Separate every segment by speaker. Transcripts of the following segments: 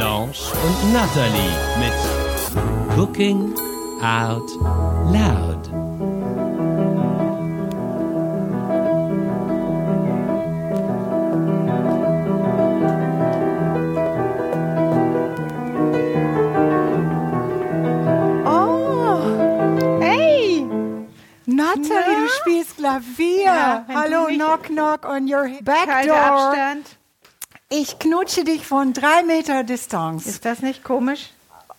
Speaker 1: Blanche und Natalie mit Cooking Out Loud.
Speaker 2: Oh, hey! Natalie,
Speaker 3: Na?
Speaker 2: du spielst Klavier.
Speaker 3: Ja,
Speaker 2: Hallo, knock, knock on your back door.
Speaker 3: Abstand.
Speaker 2: Ich knutsche dich von drei Meter Distanz.
Speaker 3: Ist das nicht komisch?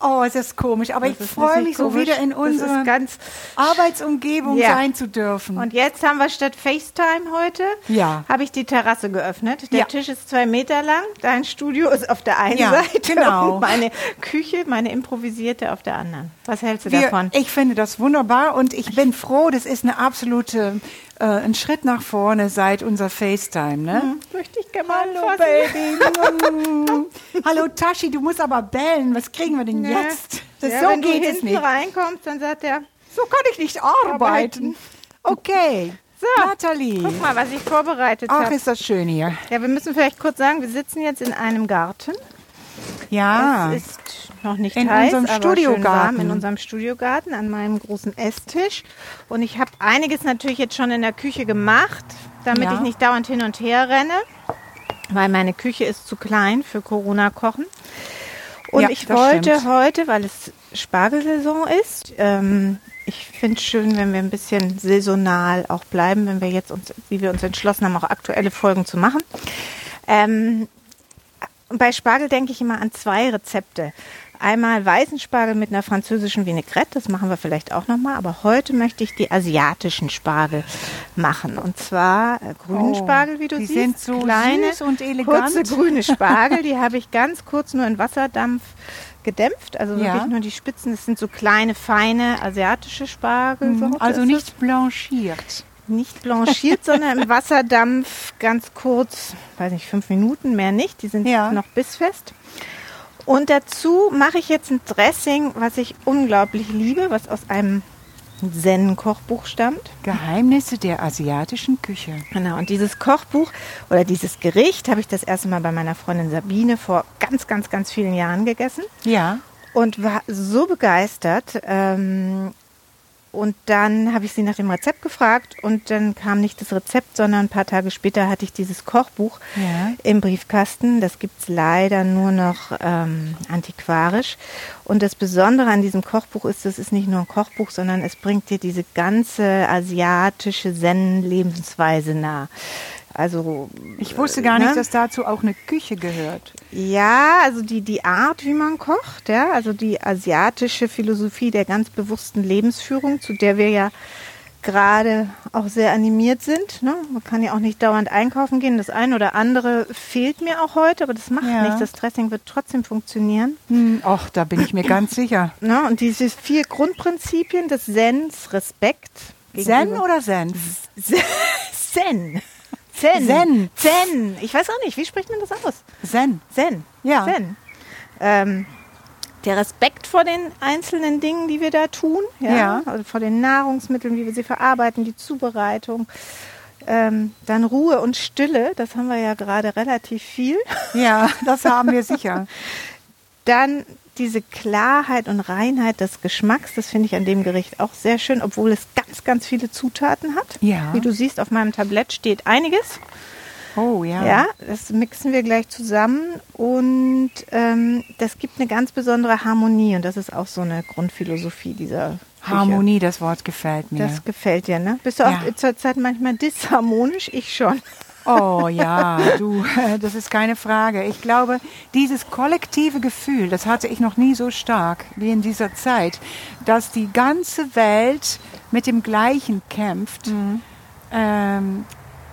Speaker 2: Oh, es ist komisch, aber
Speaker 3: Das
Speaker 2: ich freue mich so
Speaker 3: komisch.
Speaker 2: wieder in unserer
Speaker 3: ganz-
Speaker 2: Arbeitsumgebung
Speaker 3: Ja.
Speaker 2: sein zu dürfen.
Speaker 3: Und jetzt haben wir statt FaceTime heute,
Speaker 2: Ja.
Speaker 3: habe ich die Terrasse geöffnet. Der
Speaker 2: Ja.
Speaker 3: Tisch ist zwei Meter lang, dein Studio ist auf der einen
Speaker 2: Ja,
Speaker 3: Seite
Speaker 2: genau.
Speaker 3: und meine Küche, meine improvisierte auf der anderen. Was hältst du
Speaker 2: Wir,
Speaker 3: davon?
Speaker 2: ich finde das wunderbar und ich bin froh, das ist eine absolute äh, ein Schritt nach vorne seit unser FaceTime, ne?
Speaker 3: Möchte ich gerne mal
Speaker 2: Hallo
Speaker 3: anfassen.
Speaker 2: Baby. Hallo Tashi, du musst aber bellen. Was kriegen wir denn
Speaker 3: Ja.
Speaker 2: jetzt? Das,
Speaker 3: ja,
Speaker 2: so
Speaker 3: wenn
Speaker 2: geht
Speaker 3: du
Speaker 2: es nicht.
Speaker 3: reinkommst, dann sagt er,
Speaker 2: So kann ich nicht arbeiten. Okay.
Speaker 3: so,
Speaker 2: Nathalie.
Speaker 3: guck mal, was ich vorbereitet
Speaker 2: Ach,
Speaker 3: habe.
Speaker 2: ist das schön hier.
Speaker 3: Ja, wir müssen vielleicht kurz sagen, wir sitzen jetzt in einem Garten.
Speaker 2: Ja.
Speaker 3: Es ist noch nicht
Speaker 2: In
Speaker 3: heiß,
Speaker 2: unserem
Speaker 3: aber schön
Speaker 2: Studiogarten.
Speaker 3: warm in unserem Studiogarten an meinem großen Esstisch. Und ich habe einiges natürlich jetzt schon in der Küche gemacht, damit
Speaker 2: Ja.
Speaker 3: ich nicht dauernd hin und her renne, weil meine Küche ist zu klein für Corona-Kochen. Und
Speaker 2: Ja,
Speaker 3: ich wollte
Speaker 2: stimmt.
Speaker 3: heute, weil es Spargelsaison ist, ähm, ich finde es schön, wenn wir ein bisschen saisonal auch bleiben, wenn wir jetzt uns, wie wir uns entschlossen haben, auch aktuelle Folgen zu machen. Ähm, und bei Spargel denke ich immer an zwei Rezepte. Einmal weißen Spargel mit einer französischen Vinaigrette, das machen wir vielleicht auch nochmal, aber heute möchte ich die asiatischen Spargel machen. Und zwar äh, grünen
Speaker 2: Oh,
Speaker 3: Spargel, wie du
Speaker 2: die
Speaker 3: siehst.
Speaker 2: sind so
Speaker 3: kleine,
Speaker 2: süß und elegant.
Speaker 3: kurze grüne Spargel, die habe ich ganz kurz nur in Wasserdampf gedämpft, also
Speaker 2: Ja.
Speaker 3: wirklich nur die Spitzen. Das sind so kleine, feine asiatische Spargel.
Speaker 2: Also nicht blanchiert.
Speaker 3: Nicht blanchiert, sondern im Wasserdampf ganz kurz, weiß nicht, fünf Minuten, mehr nicht. Die sind
Speaker 2: Ja.
Speaker 3: noch bissfest. Und dazu mache ich jetzt ein Dressing, was ich unglaublich liebe, was aus einem Zen-Kochbuch stammt.
Speaker 2: Geheimnisse der asiatischen Küche.
Speaker 3: Genau, und dieses Kochbuch oder dieses Gericht habe ich das erste Mal bei meiner Freundin Sabine vor ganz, ganz, ganz vielen Jahren gegessen
Speaker 2: Ja.
Speaker 3: und war so begeistert. Ähm, und dann habe ich sie nach dem Rezept gefragt und dann kam nicht das Rezept, sondern ein paar Tage später hatte ich dieses Kochbuch
Speaker 2: Ja.
Speaker 3: im Briefkasten. Das gibt es leider nur noch ähm, antiquarisch. Und das Besondere an diesem Kochbuch ist, das ist nicht nur ein Kochbuch, sondern es bringt dir diese ganze asiatische Zen-Lebensweise nah. Also
Speaker 2: Ich wusste gar nicht,
Speaker 3: ne?
Speaker 2: dass dazu auch eine Küche gehört.
Speaker 3: Ja, also die, die Art, wie man kocht, ja, also die asiatische Philosophie der ganz bewussten Lebensführung, zu der wir ja gerade auch sehr animiert sind. Ne? Man kann ja auch nicht dauernd einkaufen gehen. Das eine oder andere fehlt mir auch heute, aber das macht
Speaker 2: Ja.
Speaker 3: nichts. Das Dressing wird trotzdem funktionieren.
Speaker 2: Hm, ach, da bin ich mir ganz sicher.
Speaker 3: Ne? Und diese vier Grundprinzipien des Zens, Respekt.
Speaker 2: Zen oder Senf?
Speaker 3: Zen. Zen.
Speaker 2: Zen.
Speaker 3: Zen. Ich weiß auch nicht, wie spricht man das aus?
Speaker 2: Zen.
Speaker 3: Zen.
Speaker 2: Ja.
Speaker 3: Zen. Ähm, der Respekt vor den einzelnen Dingen, die wir da tun, ja,
Speaker 2: Ja.
Speaker 3: also vor den Nahrungsmitteln, wie wir sie verarbeiten, die Zubereitung, ähm, dann Ruhe und Stille, das haben wir ja gerade relativ viel.
Speaker 2: Ja, das haben wir sicher.
Speaker 3: Dann diese Klarheit und Reinheit des Geschmacks, das finde ich an dem Gericht auch sehr schön, obwohl es ganz, ganz viele Zutaten hat.
Speaker 2: Ja.
Speaker 3: Wie du siehst, auf meinem Tablett steht einiges.
Speaker 2: Oh ja.
Speaker 3: Ja, das mixen wir gleich zusammen und ähm, das gibt eine ganz besondere Harmonie und das ist auch so eine Grundphilosophie dieser Küche.
Speaker 2: Harmonie, das Wort gefällt mir.
Speaker 3: Das gefällt dir, ne? Bist du auch
Speaker 2: Ja.
Speaker 3: zur Zeit manchmal disharmonisch? Ich schon.
Speaker 2: Oh ja, du, das ist keine Frage. Ich glaube, dieses kollektive Gefühl, das hatte ich noch nie so stark wie in dieser Zeit, dass die ganze Welt mit dem Gleichen kämpft. Ähm,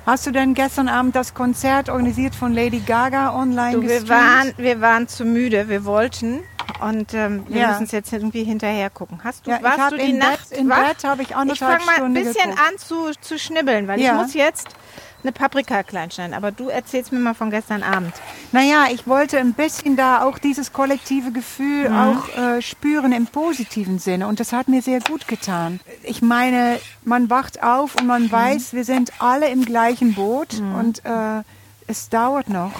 Speaker 2: Hast du denn gestern Abend das Konzert organisiert von Lady Gaga online
Speaker 3: Du, wir, waren, wir waren zu müde, wir wollten und ähm, wir
Speaker 2: Ja.
Speaker 3: müssen es jetzt irgendwie hinterher gucken. Hast du,
Speaker 2: Ja,
Speaker 3: warst du die Nacht
Speaker 2: Bett, im
Speaker 3: wach?
Speaker 2: Bett habe ich
Speaker 3: Ich fange mal ein bisschen
Speaker 2: geguckt.
Speaker 3: an zu, zu schnibbeln, weil
Speaker 2: Ja.
Speaker 3: ich muss jetzt eine Paprika kleinschneiden. Aber du erzählst mir mal von gestern Abend.
Speaker 2: Naja, ich wollte ein bisschen da auch dieses kollektive Gefühl auch äh, spüren im positiven Sinne. Und das hat mir sehr gut getan. Ich meine, man wacht auf und man weiß, wir sind alle im gleichen Boot und äh, es dauert noch.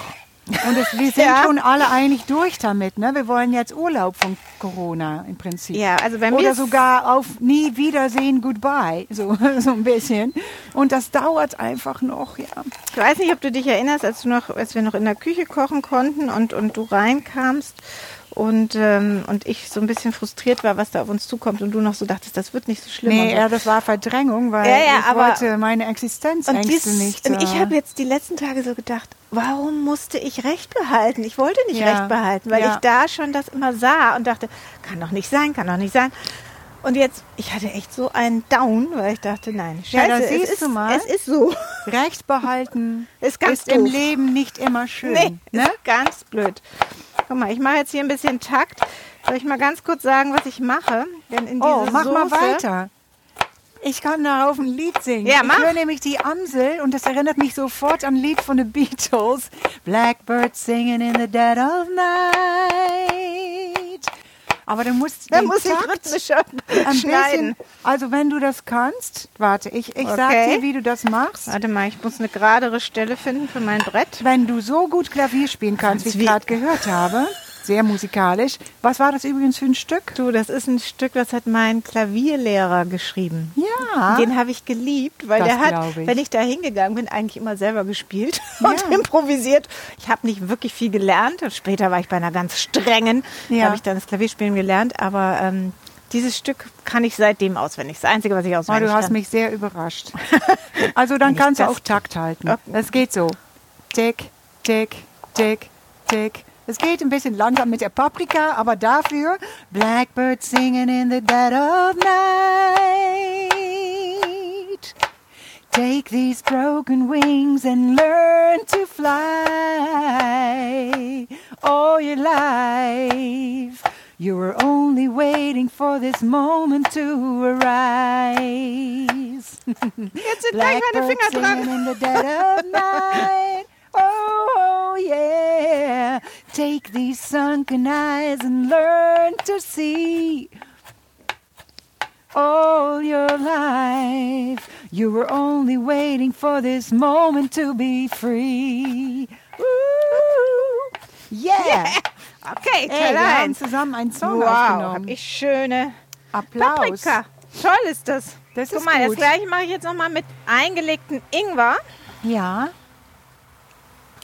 Speaker 2: Und es, wir sind
Speaker 3: Ja.
Speaker 2: schon alle eigentlich durch damit. Ne? Wir wollen jetzt Urlaub von Corona im Prinzip.
Speaker 3: Ja, also bei mir
Speaker 2: Oder sogar auf nie wiedersehen, goodbye. So, so ein bisschen. Und das dauert einfach noch, ja.
Speaker 3: Ich weiß nicht, ob du dich erinnerst, als, du noch, als wir noch in der Küche kochen konnten und, und du reinkamst und, ähm, und ich so ein bisschen frustriert war, was da auf uns zukommt und du noch so dachtest, das wird nicht so schlimm. und
Speaker 2: Nee,
Speaker 3: so.
Speaker 2: ja, das war Verdrängung, weil
Speaker 3: Ja, ja,
Speaker 2: ich
Speaker 3: aber-
Speaker 2: wollte meine
Speaker 3: Und,
Speaker 2: Existenzängste
Speaker 3: dies,
Speaker 2: nicht.
Speaker 3: und ich
Speaker 2: äh,
Speaker 3: habe jetzt die letzten Tage so gedacht, warum musste ich Recht behalten? Ich wollte nicht
Speaker 2: Ja,
Speaker 3: Recht behalten, weil
Speaker 2: ja.
Speaker 3: ich da schon das immer sah und dachte, kann doch nicht sein, kann doch nicht sein. Und jetzt, ich hatte echt so einen Down, weil ich dachte, nein,
Speaker 2: Ja,
Speaker 3: scheiße, es,
Speaker 2: siehst
Speaker 3: ist,
Speaker 2: du mal.
Speaker 3: es ist so.
Speaker 2: Recht behalten
Speaker 3: Ist ganz
Speaker 2: im
Speaker 3: doof.
Speaker 2: Leben nicht immer schön.
Speaker 3: Nee,
Speaker 2: ne?
Speaker 3: ist ganz blöd. Guck mal, ich mache jetzt hier ein bisschen Takt. Soll ich mal ganz kurz sagen, was ich mache? Denn in
Speaker 2: Oh, mach mal
Speaker 3: Soße-
Speaker 2: weiter. Ich kann darauf ein Lied singen.
Speaker 3: Ja,
Speaker 2: ich
Speaker 3: mach.
Speaker 2: höre nämlich die Amsel und das erinnert mich sofort an ein Lied von den Beatles. Blackbird singing in the dead of night. Aber du musst
Speaker 3: Da
Speaker 2: den
Speaker 3: muss ich rhythmischer
Speaker 2: ein
Speaker 3: schneiden.
Speaker 2: bisschen, also wenn du das kannst, warte, ich, ich sag
Speaker 3: Okay.
Speaker 2: dir, wie du das machst.
Speaker 3: Warte mal, ich muss eine geradere Stelle finden für mein Brett.
Speaker 2: Wenn du so gut Klavier spielen kannst, wie ich gerade gehört habe, sehr musikalisch. Was war das übrigens für ein Stück?
Speaker 3: Du, das ist ein Stück, das hat mein Klavierlehrer geschrieben.
Speaker 2: Ja.
Speaker 3: Den habe ich geliebt, weil
Speaker 2: Das
Speaker 3: der hat,
Speaker 2: ich.
Speaker 3: wenn ich da hingegangen bin, eigentlich immer selber gespielt und
Speaker 2: Ja.
Speaker 3: improvisiert. Ich habe nicht wirklich viel gelernt. Und später war ich bei einer ganz strengen, da
Speaker 2: Ja.
Speaker 3: habe ich dann das Klavierspielen gelernt. Aber ähm, dieses Stück kann ich seitdem auswendig. Das Einzige, was ich
Speaker 2: Oh,
Speaker 3: auswendig
Speaker 2: du hast
Speaker 3: kann.
Speaker 2: mich sehr überrascht. Also dann kannst du auch Takt halten.
Speaker 3: Okay.
Speaker 2: Es geht so. Tick, tick, tick, tick. Es geht ein bisschen langsam mit der Paprika, aber dafür Blackbird singing in the dead of night. Take these broken wings and learn to fly all your life. You were only waiting for this moment to arise.
Speaker 3: Jetzt sind gleich meine Finger dran.
Speaker 2: in the dead of night. Oh, yeah. Take these sunken eyes and learn to see all your life. You were only waiting for this moment to be free. Ooh, yeah.
Speaker 3: Okay,
Speaker 2: Ey, wir haben zusammen einen Song
Speaker 3: Wow,
Speaker 2: aufgenommen.
Speaker 3: ich schöne
Speaker 2: Applaus.
Speaker 3: Paprika. Toll ist das.
Speaker 2: Das
Speaker 3: Guck
Speaker 2: ist
Speaker 3: mal, das
Speaker 2: gut.
Speaker 3: gleiche mache ich jetzt nochmal mit eingelegten Ingwer.
Speaker 2: Ja.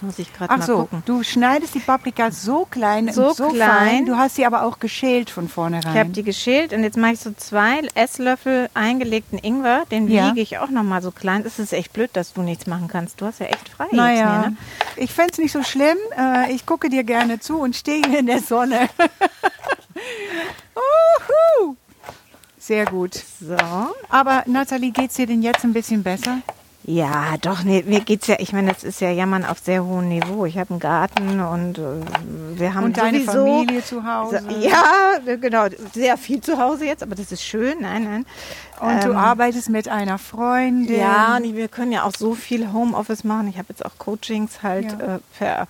Speaker 3: Muss ich gerade
Speaker 2: Ach
Speaker 3: mal
Speaker 2: so,
Speaker 3: gucken.
Speaker 2: du schneidest die Paprika so klein
Speaker 3: So
Speaker 2: und so
Speaker 3: klein.
Speaker 2: fein. Du hast sie aber auch geschält von vornherein.
Speaker 3: Ich habe die geschält und jetzt mache ich so zwei Esslöffel eingelegten Ingwer. Den
Speaker 2: Ja.
Speaker 3: wiege ich auch nochmal so klein. Es ist echt blöd, dass du nichts machen kannst. Du hast ja echt frei
Speaker 2: Naja,
Speaker 3: jetzt hier, ne?
Speaker 2: ich fände es nicht so schlimm. Äh, ich gucke dir gerne zu und stehe hier in der Sonne. Uhu. Sehr gut.
Speaker 3: So.
Speaker 2: Aber Nathalie, geht's dir denn jetzt ein bisschen besser?
Speaker 3: Ja, doch, nee, mir geht's ja, ich meine, das ist ja Jammern auf sehr hohem Niveau. Ich habe einen Garten und äh, wir haben
Speaker 2: Und deine
Speaker 3: sowieso,
Speaker 2: Familie zu Hause?
Speaker 3: So, ja, genau, sehr viel zu Hause jetzt, aber das ist schön. Nein, nein.
Speaker 2: Und du
Speaker 3: Ähm,
Speaker 2: arbeitest mit einer Freundin.
Speaker 3: Ja, und wir können ja auch so viel Homeoffice machen. Ich habe jetzt auch Coachings halt
Speaker 2: Ja.
Speaker 3: äh, per,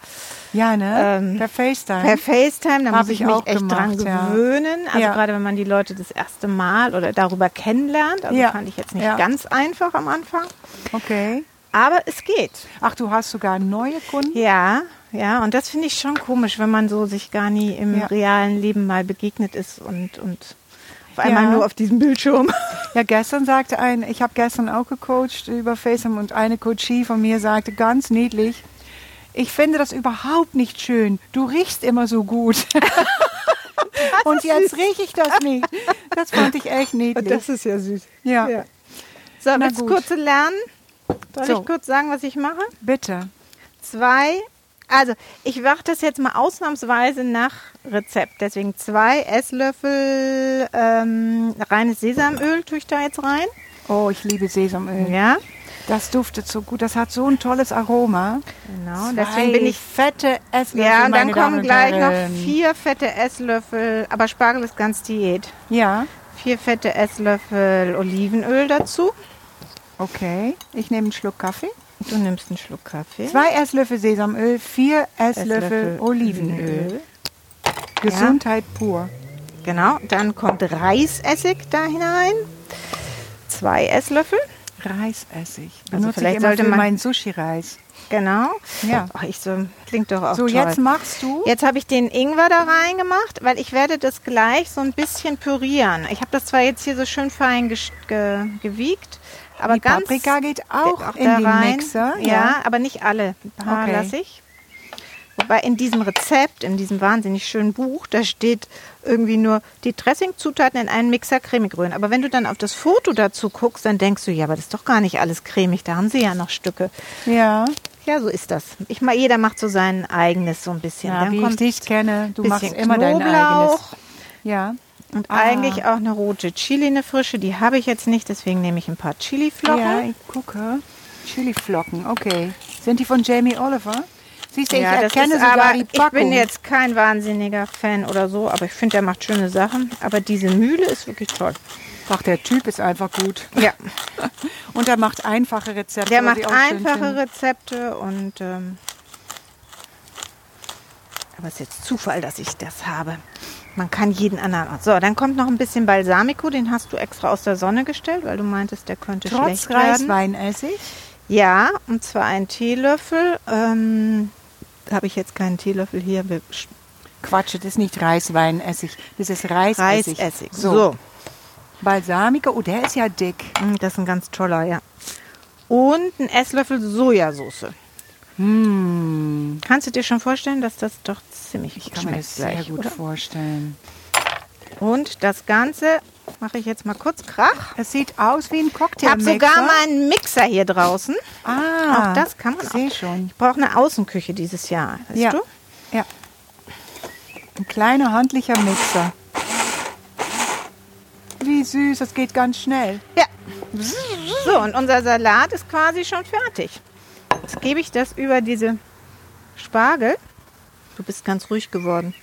Speaker 2: Ja, ne?
Speaker 3: Ähm,
Speaker 2: per FaceTime.
Speaker 3: per FaceTime. Da
Speaker 2: Hab
Speaker 3: muss ich,
Speaker 2: ich
Speaker 3: mich
Speaker 2: auch
Speaker 3: echt
Speaker 2: gemacht,
Speaker 3: dran
Speaker 2: ja.
Speaker 3: gewöhnen. Also
Speaker 2: Ja.
Speaker 3: gerade wenn man die Leute das erste Mal oder darüber kennenlernt. Also fand ich jetzt nicht ganz einfach am Anfang.
Speaker 2: okay.
Speaker 3: Aber es geht.
Speaker 2: Ach, du hast sogar neue Kunden?
Speaker 3: Ja, ja. Und das finde ich schon komisch, wenn man so sich gar nie im realen Leben mal begegnet ist und, und auf einmal
Speaker 2: Ja.
Speaker 3: nur auf diesem Bildschirm.
Speaker 2: Ja, gestern sagte ein, ich habe gestern auch gecoacht über FaceTime und eine Coachie von mir sagte ganz niedlich, ich finde das überhaupt nicht schön. Du riechst immer so gut. und jetzt rieche ich das nicht. Das fand ich echt niedlich.
Speaker 3: ist ja süß.
Speaker 2: ja,
Speaker 3: Ja. So,
Speaker 2: Na
Speaker 3: willst du
Speaker 2: gut.
Speaker 3: kurz lernen? Soll
Speaker 2: So.
Speaker 3: ich kurz sagen, was ich mache?
Speaker 2: bitte.
Speaker 3: Zwei, also ich mache das jetzt mal ausnahmsweise nach Rezept. Deswegen zwei Esslöffel ähm, reines Sesamöl tue ich da jetzt rein.
Speaker 2: Oh, ich liebe Sesamöl.
Speaker 3: Ja.
Speaker 2: Das duftet so gut. Das hat so ein tolles Aroma.
Speaker 3: Genau,
Speaker 2: Zwei
Speaker 3: deswegen bin ich.
Speaker 2: fette Esslöffel.
Speaker 3: Ja, und dann kommen gleich noch vier fette Esslöffel, aber Spargel ist ganz Diät.
Speaker 2: Ja,
Speaker 3: Vier fette Esslöffel Olivenöl dazu.
Speaker 2: okay. Ich nehme einen Schluck Kaffee.
Speaker 3: Du nimmst einen Schluck Kaffee.
Speaker 2: Zwei Esslöffel Sesamöl, vier Esslöffel, Olivenöl. Gesundheit pur.
Speaker 3: Genau, dann kommt Reisessig da hinein. Zwei Esslöffel.
Speaker 2: Reisessig.
Speaker 3: Also vielleicht sollte man-
Speaker 2: meinen Sushi-Reis.
Speaker 3: Genau.
Speaker 2: Ja.
Speaker 3: Ach, ich so, klingt doch auch
Speaker 2: So,
Speaker 3: toll.
Speaker 2: jetzt machst du.
Speaker 3: Jetzt habe ich den Ingwer da reingemacht, weil ich werde das gleich so ein bisschen pürieren. Ich habe das zwar jetzt hier so schön fein ge gewiegt, aber
Speaker 2: Die
Speaker 3: ganz
Speaker 2: Paprika geht auch,
Speaker 3: auch
Speaker 2: in den
Speaker 3: rein.
Speaker 2: Mixer.
Speaker 3: Ja. aber nicht alle. Ein paar
Speaker 2: Okay.
Speaker 3: lasse ich. Wobei in diesem Rezept, in diesem wahnsinnig schönen Buch, da steht irgendwie nur die Dressingzutaten in einen Mixer cremig rühren. Aber wenn du dann auf das Foto dazu guckst, dann denkst du, ja, aber das ist doch gar nicht alles cremig, da haben sie ja noch Stücke.
Speaker 2: Ja,
Speaker 3: Ja, so ist das. Ich mal, jeder macht so sein eigenes so ein bisschen.
Speaker 2: ja
Speaker 3: dann
Speaker 2: wie ich dich kenne. Du machst immer dein eigenes.
Speaker 3: Knoblauch
Speaker 2: Ja.
Speaker 3: Und
Speaker 2: Ah.
Speaker 3: eigentlich auch eine rote Chili, eine frische. Die habe ich jetzt nicht, deswegen nehme ich ein paar Chiliflocken.
Speaker 2: Ja, ich gucke. Chiliflocken, okay. Sind die von Jamie Oliver? Siehst du, ich
Speaker 3: Ja, das
Speaker 2: erkenne sogar
Speaker 3: aber,
Speaker 2: die
Speaker 3: ich
Speaker 2: Packung.
Speaker 3: bin jetzt kein wahnsinniger Fan oder so, aber ich finde, der macht schöne Sachen. Aber diese Mühle ist wirklich toll.
Speaker 2: Ach, der Typ ist einfach gut.
Speaker 3: Ja,
Speaker 2: Und er macht einfache Rezepte.
Speaker 3: der
Speaker 2: ich
Speaker 3: macht einfache. Rezepte und ähm, aber es ist jetzt Zufall, dass ich das habe. Man kann jeden anderen. So, dann kommt noch ein bisschen Balsamico, den hast du extra aus der Sonne gestellt, weil du meintest, der könnte
Speaker 2: Trotz
Speaker 3: schlecht werden.
Speaker 2: Reisweinessig.
Speaker 3: Ja, und zwar einen Teelöffel. Ähm, habe ich jetzt keinen Teelöffel hier.
Speaker 2: Quatsch, das ist nicht Reisweinessig. Das ist Reisessig.
Speaker 3: Reisessig.
Speaker 2: So.
Speaker 3: so.
Speaker 2: Balsamico, oh, der ist ja dick.
Speaker 3: Mm, Das ist ein ganz toller, ja. Und ein Esslöffel Sojasauce.
Speaker 2: Hm,
Speaker 3: Kannst du dir schon vorstellen, dass das doch ziemlich
Speaker 2: ich
Speaker 3: gut
Speaker 2: kann mir
Speaker 3: schmeckt
Speaker 2: das sehr
Speaker 3: gleich,
Speaker 2: gut
Speaker 3: oder?
Speaker 2: vorstellen.
Speaker 3: Und das Ganze mache ich jetzt mal kurz Krach.
Speaker 2: Es sieht aus wie ein
Speaker 3: Ich
Speaker 2: Cocktail.
Speaker 3: habe sogar meinen Mixer hier draußen.
Speaker 2: Ah,
Speaker 3: Auch das kann man
Speaker 2: ich
Speaker 3: auch.
Speaker 2: sehe schon.
Speaker 3: Ich brauche eine Außenküche dieses Jahr, weißt
Speaker 2: Ja.
Speaker 3: du?
Speaker 2: Ja. Ein kleiner handlicher Mixer. Wie süß, das geht ganz schnell.
Speaker 3: Ja. So, und unser Salat ist quasi schon fertig. Gebe ich das über diese Spargel. Du bist ganz ruhig geworden.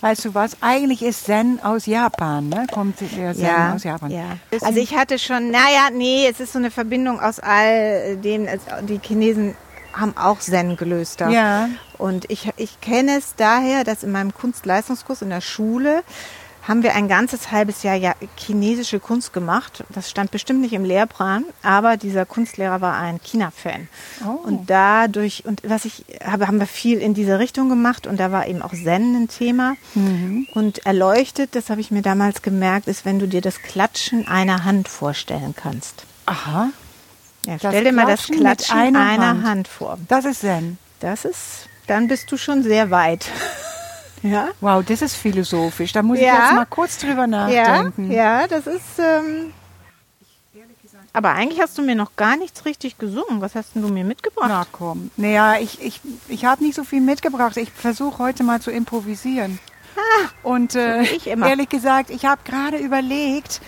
Speaker 2: Weißt du was? Eigentlich ist Zen aus Japan, ne? Kommt der Zen aus Japan.
Speaker 3: ja. Also ich hatte schon, naja, nee, es ist so eine Verbindung aus all dem, es- die Chinesen haben auch Zen-Gelöster.
Speaker 2: Ja.
Speaker 3: Und ich, ich kenne es daher, dass in meinem Kunstleistungskurs in der Schule haben wir ein ganzes halbes Jahr ja chinesische Kunst gemacht. Das stand bestimmt nicht im Lehrplan, aber dieser Kunstlehrer war ein China-Fan.
Speaker 2: Oh.
Speaker 3: Und dadurch, und was ich habe, haben wir viel in diese Richtung gemacht und da war eben auch Zen ein Thema.
Speaker 2: Mhm.
Speaker 3: Und erleuchtet, das habe ich mir damals gemerkt, ist, wenn du dir das Klatschen einer Hand vorstellen kannst.
Speaker 2: Aha,
Speaker 3: Ja, stell dir mal das
Speaker 2: Klatschen einer
Speaker 3: einer,
Speaker 2: Hand.
Speaker 3: Hand. vor.
Speaker 2: das ist Zen.
Speaker 3: Das ist, dann bist du schon sehr weit. Ja.
Speaker 2: Wow, das ist philosophisch. Da muss ich
Speaker 3: Ja.
Speaker 2: jetzt mal kurz drüber
Speaker 3: Ja,
Speaker 2: nachdenken.
Speaker 3: ja, das ist. Ähm, aber eigentlich hast du mir noch gar nichts richtig gesungen. Was hast denn du mir mitgebracht?
Speaker 2: Na komm. Naja, ich, ich, ich habe nicht so viel mitgebracht. Ich versuche heute mal zu improvisieren. Und äh,
Speaker 3: Ah, ich immer.
Speaker 2: ehrlich gesagt, ich habe gerade überlegt,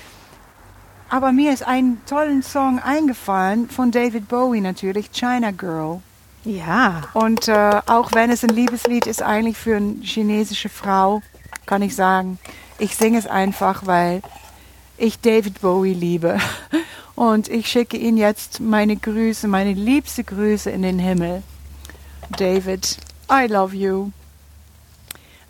Speaker 2: aber mir ist ein tollen Song eingefallen von David Bowie natürlich, China Girl.
Speaker 3: Ja.
Speaker 2: Und äh, auch wenn es ein Liebeslied ist, eigentlich für eine chinesische Frau, kann ich sagen, ich singe es einfach, weil ich David Bowie liebe. Und ich schicke ihm jetzt meine Grüße, meine liebste Grüße in den Himmel. David, I love you.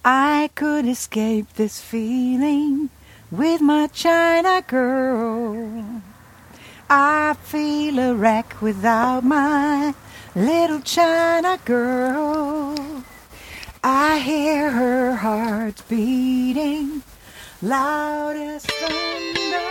Speaker 2: I could escape this feeling with my China girl. I feel a wreck without my little China girl. I hear her heart beating loud as thunder.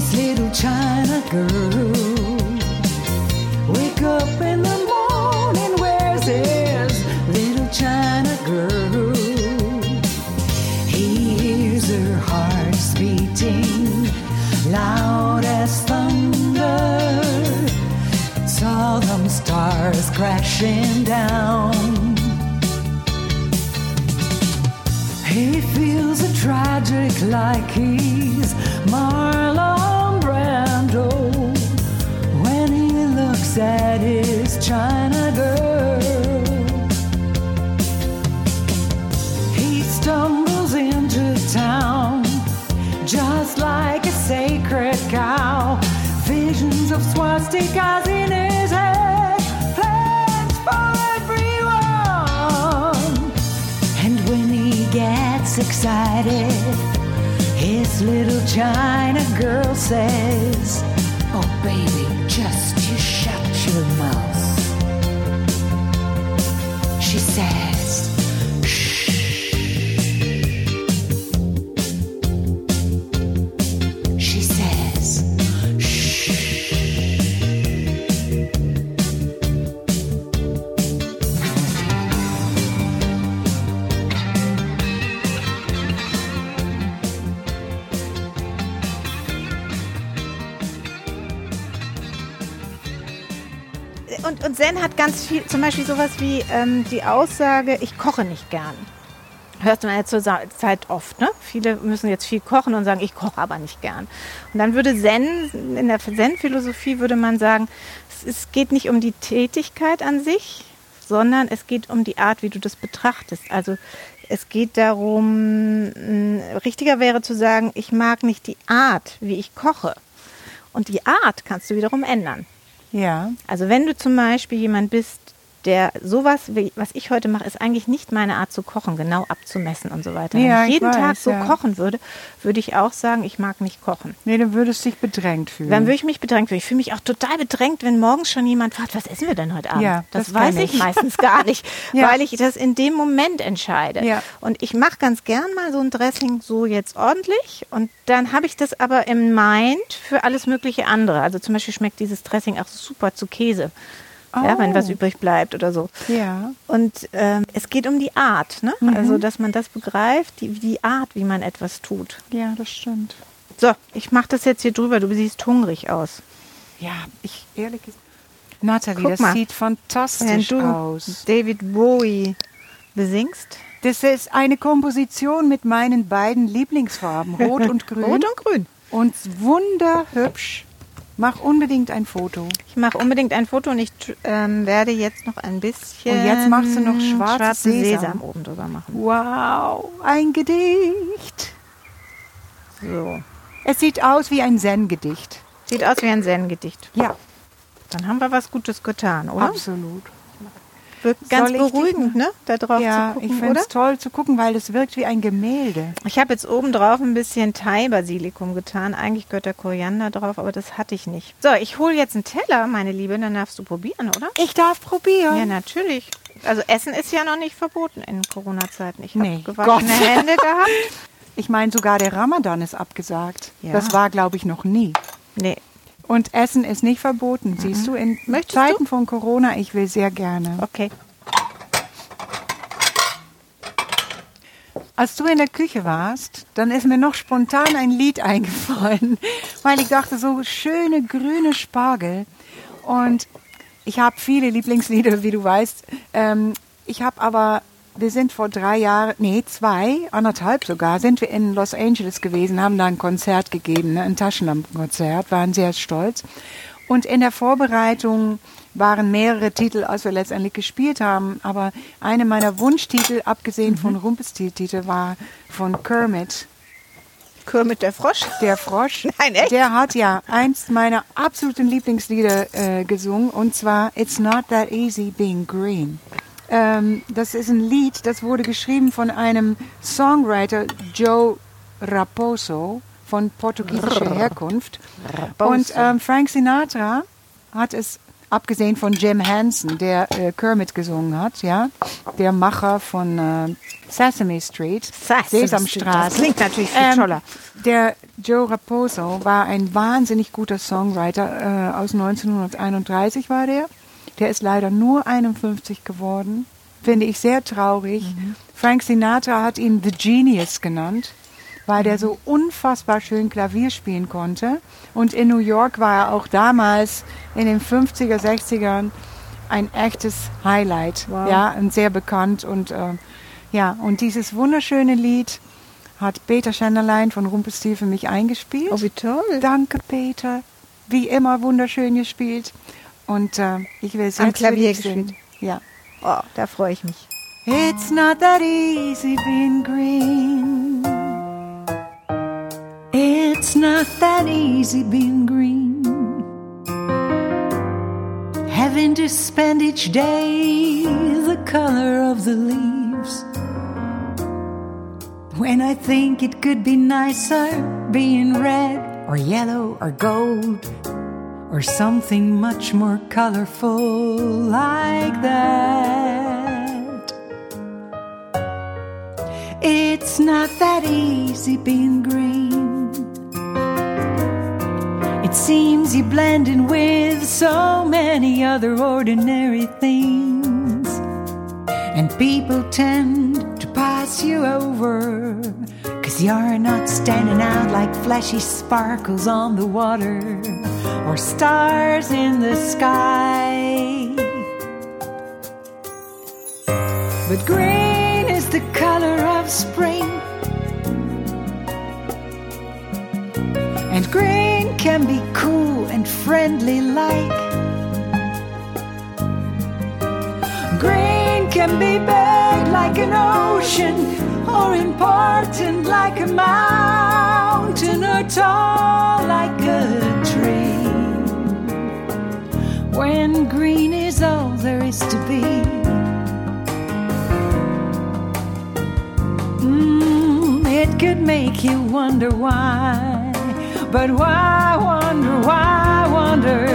Speaker 2: His little China girl.
Speaker 4: Wake up in the morning, where's his little China girl? He hears her heart beating loud as thunder. Saw them stars crashing down. He feels a tragic like he's Marlon Visions of in his head, eh? plans for everyone. And when he gets excited, his little China girl says, Oh, baby, just you shut your mouth. She says,
Speaker 3: Und, und Zen hat ganz viel, zum Beispiel sowas wie ähm, die Aussage, ich koche nicht gern. Hörst du jetzt zur Zeit oft, ne? Viele müssen jetzt viel kochen und sagen, ich koche aber nicht gern. Und dann würde Zen, in der Zen-Philosophie würde man sagen, es, es geht nicht um die Tätigkeit an sich, sondern es geht um die Art, wie du das betrachtest. Also es geht darum, richtiger wäre zu sagen, ich mag nicht die Art, wie ich koche. Und die Art kannst du wiederum ändern.
Speaker 2: Ja.
Speaker 3: Also wenn du zum Beispiel jemand bist, der sowas, wie, was ich heute mache, ist eigentlich nicht meine Art zu kochen, genau abzumessen und so weiter.
Speaker 2: Ja,
Speaker 3: wenn ich
Speaker 2: ich
Speaker 3: jeden Tag
Speaker 2: weiß,
Speaker 3: so
Speaker 2: ja.
Speaker 3: kochen würde, würde ich auch sagen, ich mag nicht kochen.
Speaker 2: Nee, du würdest dich bedrängt fühlen.
Speaker 3: Dann würde ich mich bedrängt fühlen. Ich fühle mich auch total bedrängt, wenn morgens schon jemand fragt, was essen wir denn heute Abend?
Speaker 2: Ja,
Speaker 3: das,
Speaker 2: das
Speaker 3: weiß ich
Speaker 2: ich.
Speaker 3: meistens gar nicht,
Speaker 2: Ja.
Speaker 3: weil ich das in dem Moment entscheide.
Speaker 2: Ja.
Speaker 3: Und ich mache ganz gern mal so ein Dressing so jetzt ordentlich und dann habe ich das aber im Mind für alles mögliche andere. Also zum Beispiel schmeckt dieses Dressing auch super zu Käse. Ja, wenn
Speaker 2: Oh.
Speaker 3: was übrig bleibt oder so.
Speaker 2: Ja.
Speaker 3: Und ähm, es geht um die Art, ne?
Speaker 2: Mhm.
Speaker 3: Also, dass man das begreift, die, die Art, wie man etwas tut.
Speaker 2: Ja, das stimmt.
Speaker 3: So, ich mache das jetzt hier drüber. Du siehst hungrig aus.
Speaker 2: Ja, ich ehrlich gesagt. Natalie,
Speaker 3: Guck
Speaker 2: das
Speaker 3: mal.
Speaker 2: sieht
Speaker 3: Wenn
Speaker 2: fantastisch
Speaker 3: du
Speaker 2: aus.
Speaker 3: David Bowie besingst.
Speaker 2: Das ist eine Komposition mit meinen beiden Lieblingsfarben, Rot und Grün.
Speaker 3: Rot und Grün.
Speaker 2: und wunderhübsch. Mach unbedingt ein Foto.
Speaker 3: Ich mache unbedingt ein Foto und ich ähm, werde jetzt noch ein bisschen
Speaker 2: Und jetzt machst du noch schwarzes
Speaker 3: schwarzen
Speaker 2: Sesam.
Speaker 3: Sesam oben drüber machen.
Speaker 2: Wow, ein Gedicht.
Speaker 3: So.
Speaker 2: Es sieht aus wie ein Zen-Gedicht.
Speaker 3: Sieht aus wie ein Zen-Gedicht.
Speaker 2: Ja,
Speaker 3: Dann haben wir was Gutes getan, oder?
Speaker 2: absolut.
Speaker 3: Wirkt ganz
Speaker 2: ich
Speaker 3: beruhigend, ne? Da drauf
Speaker 2: Ja,
Speaker 3: zu
Speaker 2: ich
Speaker 3: gucken,
Speaker 2: finde
Speaker 3: oder?
Speaker 2: es toll zu gucken, weil es wirkt wie ein Gemälde.
Speaker 3: Ich habe jetzt oben drauf ein bisschen Thai-Basilikum getan. Eigentlich gehört der Koriander drauf, aber das hatte ich nicht. So, ich hole jetzt einen Teller, meine Liebe, dann darfst du probieren, oder?
Speaker 2: Ich darf probieren.
Speaker 3: Ja, natürlich. Also Essen ist ja noch nicht verboten in Corona-Zeiten. Ich habe
Speaker 2: Nee,
Speaker 3: gewaschene
Speaker 2: Gott.
Speaker 3: Hände gehabt.
Speaker 2: Ich meine, sogar der Ramadan ist abgesagt.
Speaker 3: Ja.
Speaker 2: Das war, glaube ich, noch nie.
Speaker 3: Nee,
Speaker 2: Und Essen ist nicht verboten. Siehst du, in
Speaker 3: Möchtest
Speaker 2: Zeiten von Corona, ich will sehr gerne.
Speaker 3: okay.
Speaker 2: Als du in der Küche warst, dann ist mir noch spontan ein Lied eingefallen, weil ich dachte, so schöne grüne Spargel. Und ich habe viele Lieblingslieder, wie du weißt. Ähm, ich habe aber, wir sind vor drei Jahren, nee, zwei, anderthalb sogar, sind wir in Los Angeles gewesen, haben da ein Konzert gegeben, ne, ein Taschenlampenkonzert, waren sehr stolz. Und in der Vorbereitung waren mehrere Titel, als wir letztendlich gespielt haben. Aber eine meiner Wunschtitel, abgesehen von Rumpelstiltitel, war von Kermit,
Speaker 3: Kermit der Frosch.
Speaker 2: der Frosch.
Speaker 3: Nein, echt?
Speaker 2: Der hat ja eins meiner absoluten Lieblingslieder äh, gesungen und zwar It's Not That Easy Being Green. Ähm, das ist ein Lied, das wurde geschrieben von einem Songwriter Joe Raposo von portugiesischer Herkunft. Und ähm, Frank Sinatra hat es, abgesehen von Jim Henson, der äh, Kermit gesungen hat, ja, der Macher von äh, Sesame Street,
Speaker 3: Sesame
Speaker 2: Sesamstraße.
Speaker 3: das klingt natürlich viel
Speaker 2: Ähm,
Speaker 3: toller.
Speaker 2: Der Joe Raposo war ein wahnsinnig guter Songwriter. Äh, aus 1931 war der. Der ist leider nur 51 geworden. Finde ich sehr traurig. Frank Sinatra hat ihn The Genius genannt, weil der so unfassbar schön Klavier spielen konnte. Und in New York war er auch damals in den 50er, 60ern ein echtes Highlight.
Speaker 3: Wow.
Speaker 2: Ja, und sehr bekannt. Und äh, ja, und dieses wunderschöne Lied hat Peter Schenderlein von Rumpelstil für mich eingespielt.
Speaker 3: Oh, wie toll.
Speaker 2: Danke, Peter. Wie immer wunderschön gespielt. Und äh, ich will es
Speaker 3: Am Klavier
Speaker 2: für dich singen.
Speaker 3: gespielt.
Speaker 2: Ja.
Speaker 3: Oh, da freue ich mich.
Speaker 2: It's not that easy being green. It's not that easy being green. Having to spend each day the color of the leaves. When I think it could be nicer being red or yellow or gold or something much more colorful like that. It's not that easy being green. It seems you blend in with so many other ordinary things. And people tend to pass you over. Cause you're not standing out like fleshy sparkles on the water or stars in the sky. But green is the color of spring. And green can be cool and friendly like. Green can be big like an ocean, or important like a mountain, or tall like a. When green is all there is to be. Mm, it could make you wonder why. But why wonder, why wonder?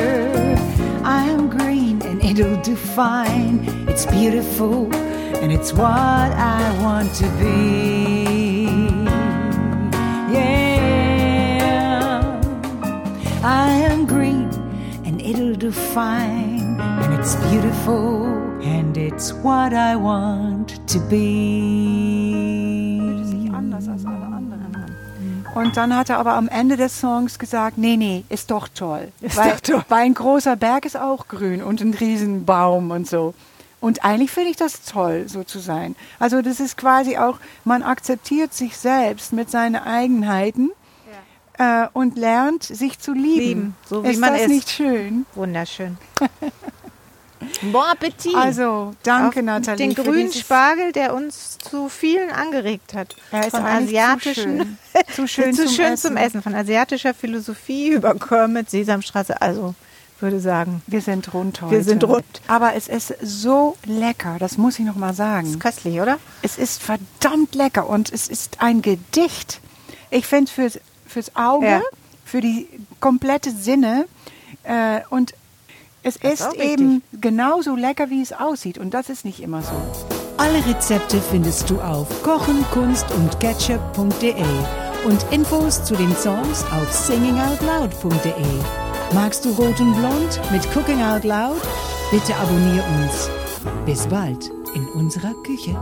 Speaker 2: I am green and it'll do fine. It's beautiful and it's what I want to be. Do fine. And it's beautiful and it's what I want to be.
Speaker 3: Anders als alle anderen.
Speaker 2: Und dann hat er aber am Ende des Songs gesagt, nee, nee, ist doch toll.
Speaker 3: Ist
Speaker 2: weil,
Speaker 3: doch toll.
Speaker 2: weil ein großer Berg ist auch grün und ein Riesenbaum und so. Und eigentlich finde ich das toll, so zu sein. Also das ist quasi auch, man akzeptiert sich selbst mit seinen Eigenheiten äh, und lernt, sich zu lieben.
Speaker 3: Lieben, so wie
Speaker 2: ist
Speaker 3: man
Speaker 2: das
Speaker 3: ist.
Speaker 2: nicht schön?
Speaker 3: Wunderschön. Bon Appetit.
Speaker 2: Also, danke
Speaker 3: Auf
Speaker 2: Nathalie.
Speaker 3: Den
Speaker 2: für
Speaker 3: grünen Spargel, der uns zu vielen angeregt hat.
Speaker 2: Er ist
Speaker 3: von asiatischen,
Speaker 2: zu schön,
Speaker 3: zu
Speaker 2: zum,
Speaker 3: schön
Speaker 2: Essen.
Speaker 3: zum Essen. Von asiatischer Philosophie über Kermit, Sesamstraße. Also, würde sagen,
Speaker 2: Wir sind rund heute.
Speaker 3: Wir sind rund.
Speaker 2: Aber es ist so lecker, das muss ich noch mal sagen.
Speaker 3: ist köstlich, oder?
Speaker 2: Es ist verdammt lecker und es ist ein Gedicht. Ich finde fürs, fürs Auge,
Speaker 3: Ja.
Speaker 2: für die komplette Sinne äh, und es
Speaker 3: ist
Speaker 2: ist
Speaker 3: wichtig.
Speaker 2: eben genauso lecker, wie es aussieht und das ist nicht immer so.
Speaker 1: Alle Rezepte findest du auf kochen, kunst und ketchup.de und Infos zu den Songs auf singingoutloud.de. Magst du Rot und Blond mit Cooking Out Loud? Bitte abonnier uns. Bis bald in unserer Küche.